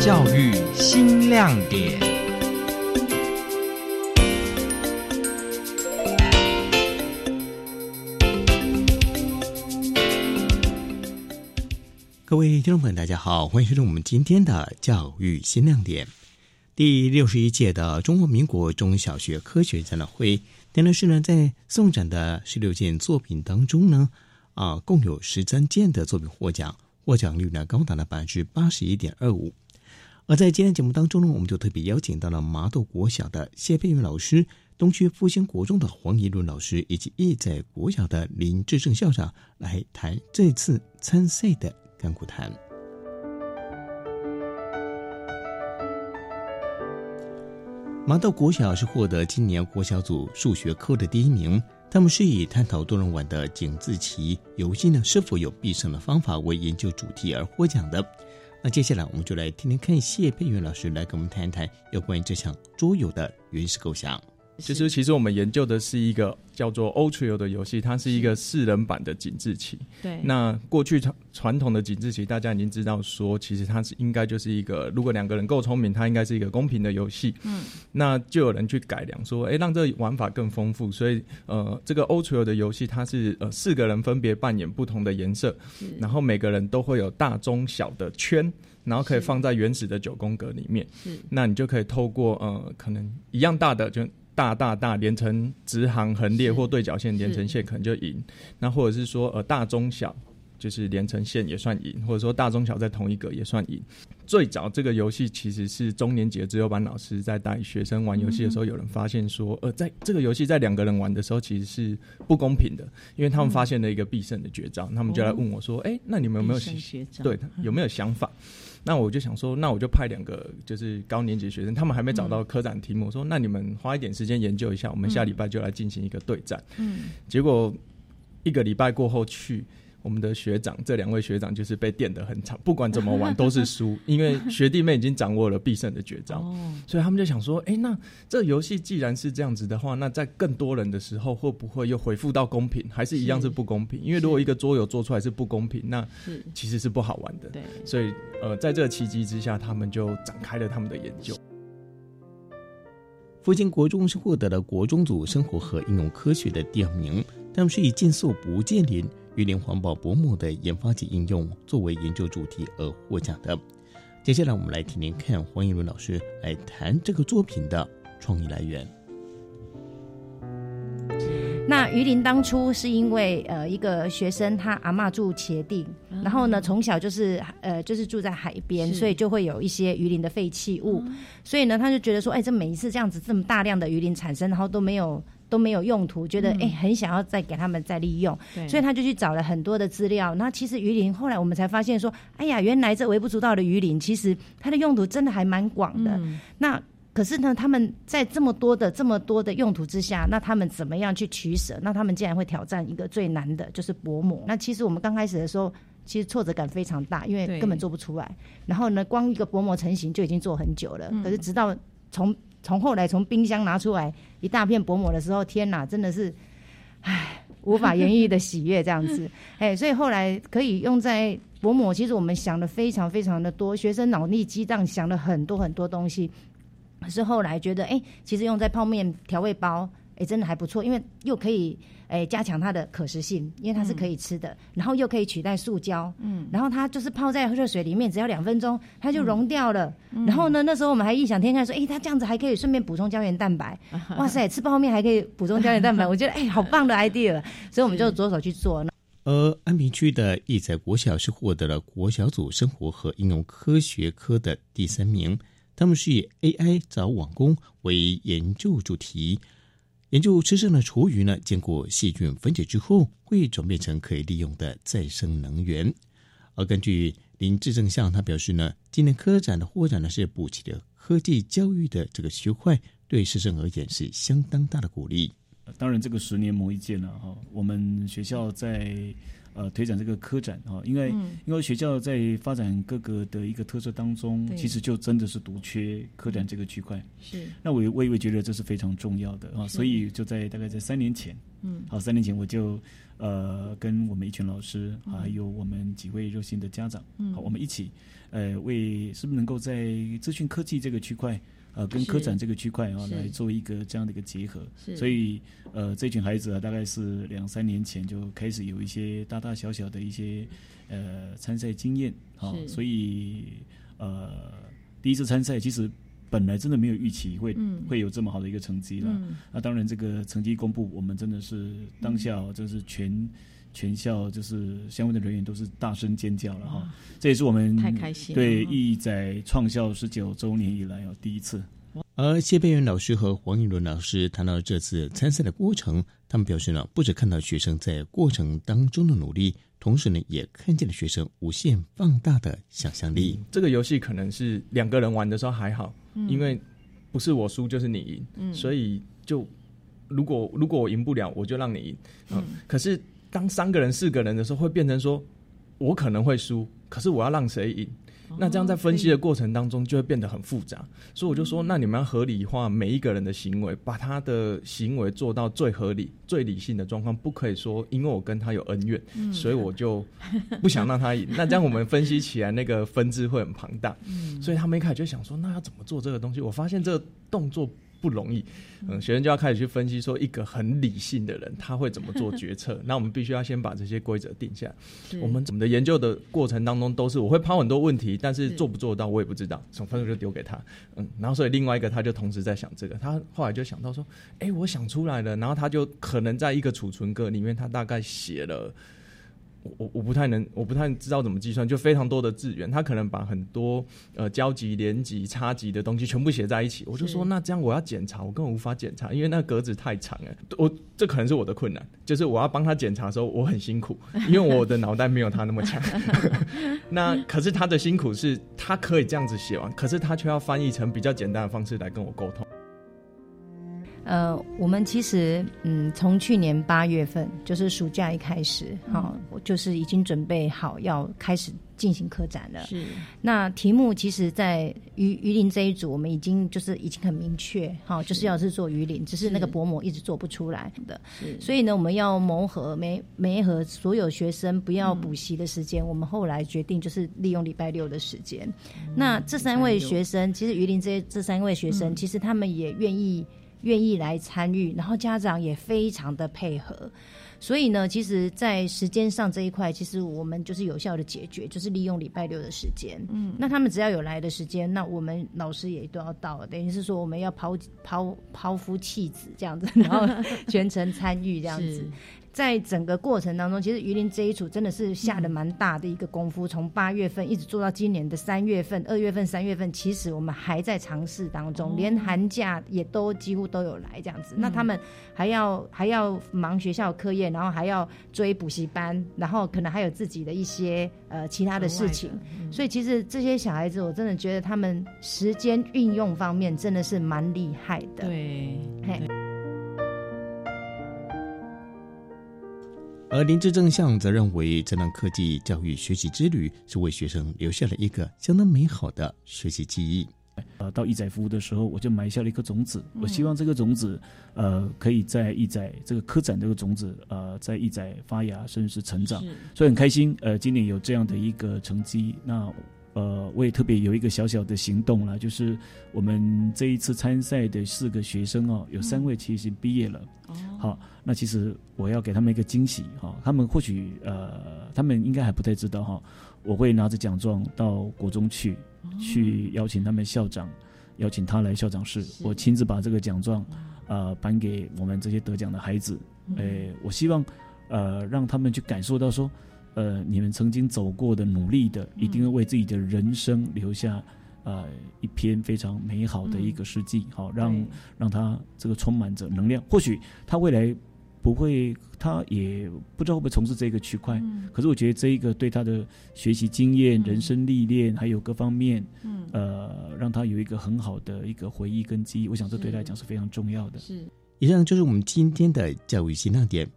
教育新亮点。各位听众朋友，大家好，欢迎收听我们今天的教育新亮点。第六十一届的中华民国中小学科学展览会，电视是呢，在送展的十六件作品当中呢，啊，共有十三件的作品获奖，获奖率呢高达了百分之八十一点二五。而在今天节目当中呢，我们就特别邀请到了麻豆国小的谢佩云老师、东区复兴国中的黄怡伦老师，以及义在国小的林志胜校长来谈这次参赛的甘苦谈。麻豆国小是获得今年国小组数学科的第一名。他们是以探讨多人玩的井字棋游戏呢是否有必胜的方法为研究主题而获奖的。那接下来我们就来听听看谢佩云老师来跟我们谈一谈有关于这项桌游的原始构想。其实，其实我们研究的是一个叫做 o l t r i o 的游戏，它是一个四人版的井字棋。对。那过去传传统的井字棋，大家已经知道说，其实它是应该就是一个，如果两个人够聪明，它应该是一个公平的游戏。嗯。那就有人去改良说，哎，让这个玩法更丰富。所以，呃，这个 o l t r i o 的游戏，它是呃四个人分别扮演不同的颜色，然后每个人都会有大、中、小的圈，然后可以放在原始的九宫格里面。是。那你就可以透过呃，可能一样大的就。大大大连成直行横列或对角线连成线可能就赢，那或者是说呃大中小就是连成线也算赢，或者说大中小在同一个也算赢。最早这个游戏其实是中年级的自由班老师在带学生玩游戏的时候，有人发现说，呃，在这个游戏在两个人玩的时候其实是不公平的，因为他们发现了一个必胜的绝招，他们就来问我说，哎，那你们有没有对有没有想法？那我就想说，那我就派两个就是高年级学生，他们还没找到科展题目，说那你们花一点时间研究一下，我们下礼拜就来进行一个对战。嗯，结果一个礼拜过后去。我们的学长，这两位学长就是被电得很惨，不管怎么玩都是输，因为学弟妹已经掌握了必胜的绝招，所以他们就想说：，哎，那这游戏既然是这样子的话，那在更多人的时候，会不会又回复到公平？还是一样是不公平？因为如果一个桌游做出来是不公平，那其实是不好玩的。对，所以呃，在这个契机之下，他们就展开了他们的研究。福建国中是获得了国中组生活和应用科学的第二名，他们是以竞速不建林。鱼鳞环保薄膜的研发及应用作为研究主题而获奖的。接下来，我们来听听看黄一伦老师来谈这个作品的创意来源。那鱼鳞当初是因为呃一个学生他阿妈住茄地，然后呢从小就是呃就是住在海边，所以就会有一些鱼鳞的废弃物，所以呢他就觉得说，哎，这每一次这样子这么大量的鱼鳞产生，然后都没有。都没有用途，觉得哎很想要再给他们再利用，所以他就去找了很多的资料。那其实鱼鳞后来我们才发现说，哎呀，原来这微不足道的鱼鳞，其实它的用途真的还蛮广的。那可是呢，他们在这么多的这么多的用途之下，那他们怎么样去取舍？那他们竟然会挑战一个最难的，就是薄膜。那其实我们刚开始的时候，其实挫折感非常大，因为根本做不出来。然后呢，光一个薄膜成型就已经做很久了，可是直到从从后来从冰箱拿出来一大片薄膜的时候，天哪，真的是，唉，无法言喻的喜悦这样子，哎，所以后来可以用在薄膜，其实我们想的非常非常的多，学生脑力激荡想了很多很多东西，可是后来觉得，哎，其实用在泡面调味包。哎，真的还不错，因为又可以哎加强它的可食性，因为它是可以吃的，然后又可以取代塑胶，嗯，然后它就是泡在热水里面，只要两分钟它就溶掉了。然后呢，那时候我们还异想天开说，哎，它这样子还可以顺便补充胶原蛋白，哇塞，吃泡面还可以补充胶原蛋白，我觉得哎，好棒的 idea，所以我们就着手去做。而安平区的义载国小是获得了国小组生活和应用科学科的第三名，他们是以 AI 找网工为研究主题。研究吃剩的厨余呢，经过细菌分解之后，会转变成可以利用的再生能源。而根据林志正向他表示呢，今年科展的获奖呢是补齐了科技教育的这个区块，对师生而言是相当大的鼓励。当然，这个十年磨一剑了哈，我们学校在。呃推展这个科展啊，因为因为学校在发展各个的一个特色当中，其实就真的是独缺科展这个区块。是，那我我也会觉得这是非常重要的啊，所以就在大概在三年前，嗯，好，三年前我就呃跟我们一群老师，还有我们几位热心的家长，好，我们一起呃为是不是能够在资讯科技这个区块。呃，跟科展这个区块啊，来做一个这样的一个结合，所以呃，这群孩子啊，大概是两三年前就开始有一些大大小小的一些呃参赛经验啊，所以呃，第一次参赛其实本来真的没有预期会会有这么好的一个成绩了。那当然，这个成绩公布，我们真的是当下就是全全校就是相关的人员都是大声尖叫了哈。这也是我们太开心对义载创校十九周年以来哦第一次。而谢佩元老师和黄颖伦老师谈到这次参赛的过程，他们表示呢，不止看到学生在过程当中的努力，同时呢，也看见了学生无限放大的想象力。这个游戏可能是两个人玩的时候还好，因为不是我输就是你赢，嗯所以就如果如果我赢不了，我就让你赢。嗯，可是当三个人、四个人的时候，会变成说我可能会输，可是我要让谁赢？那这样在分析的过程当中就会变得很复杂，所以我就说，那你们要合理化每一个人的行为，把他的行为做到最合理、最理性的状况，不可以说因为我跟他有恩怨，所以我就不想让他赢。那这样我们分析起来那个分支会很庞大，所以他们一开始就想说，那要怎么做这个东西？我发现这个动作。不容易，嗯，学生就要开始去分析，说一个很理性的人他会怎么做决策。那我们必须要先把这些规则定下。我们怎么的研究的过程当中，都是我会抛很多问题，但是做不做到我也不知道，从分数就丢给他。嗯，然后所以另外一个他就同时在想这个，他后来就想到说，哎，我想出来了，然后他就可能在一个储存格里面，他大概写了。我我不太能，我不太知道怎么计算，就非常多的字源，他可能把很多呃交集、连集、差集的东西全部写在一起。我就说，那这样我要检查，我根本无法检查，因为那格子太长了。我这可能是我的困难，就是我要帮他检查的时候，我很辛苦，因为我的脑袋没有他那么强。那可是他的辛苦是，他可以这样子写完，可是他却要翻译成比较简单的方式来跟我沟通。呃，我们其实，嗯，从去年八月份，就是暑假一开始，哈，就是已经准备好要开始进行科展了。是。那题目其实，在鱼鱼鳞这一组，我们已经就是已经很明确，哈，就是要是做鱼鳞，只是那个薄膜一直做不出来的。所以呢，我们要磨合，没没和所有学生不要补习的时间，我们后来决定就是利用礼拜六的时间。那这三位学生，其实鱼鳞这这三位学生，其实他们也愿意。愿意来参与，然后家长也非常的配合，所以呢，其实，在时间上这一块，其实我们就是有效的解决，就是利用礼拜六的时间。嗯，那他们只要有来的时间，那我们老师也都要到，等于是说我们要抛抛抛夫弃子这样子，然后全程参与这样子。在整个过程当中，其实榆林这一组真的是下了蛮大的一个功夫，从八月份一直做到今年的三月份、二月份、三月份，其实我们还在尝试当中，连寒假也都几乎都有来这样子。那他们还要还要忙学校课业，然后还要追补习班，然后可能还有自己的一些呃其他的事情。所以其实这些小孩子，我真的觉得他们时间运用方面真的是蛮厉害的。对。而林志正向则认为，这段科技教育学习之旅是为学生留下了一个相当美好的学习记忆。呃，到义载服务的时候，我就埋下了一颗种子。我希望这个种子，呃，可以在义载这个科展这个种子，呃，在义载发芽，甚至是成长。所以很开心，呃，今年有这样的一个成绩。那呃，我也特别有一个小小的行动了，就是我们这一次参赛的四个学生哦，有三位其实毕业了。哦，好，那其实我要给他们一个惊喜哈，他们或许呃，他们应该还不太知道哈，我会拿着奖状到国中去，去邀请他们校长，邀请他来校长室，我亲自把这个奖状呃颁给我们这些得奖的孩子。诶，我希望呃让他们去感受到说。呃，你们曾经走过的、努力的，一定会为自己的人生留下呃一篇非常美好的一个事迹。好，让让他这个充满着能量。或许他未来不会，他也不知道会不会从事这个区块。可是我觉得这一个对他的学习经验、人生历练，还有各方面，呃，让他有一个很好的一个回忆跟记忆。我想这对他来讲是非常重要的。是，以上就是我们今天的教育新亮点。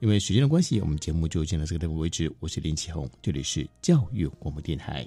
因为时间的关系，我们节目就进到这个地方为止。我是林启宏，这里是教育广播电台。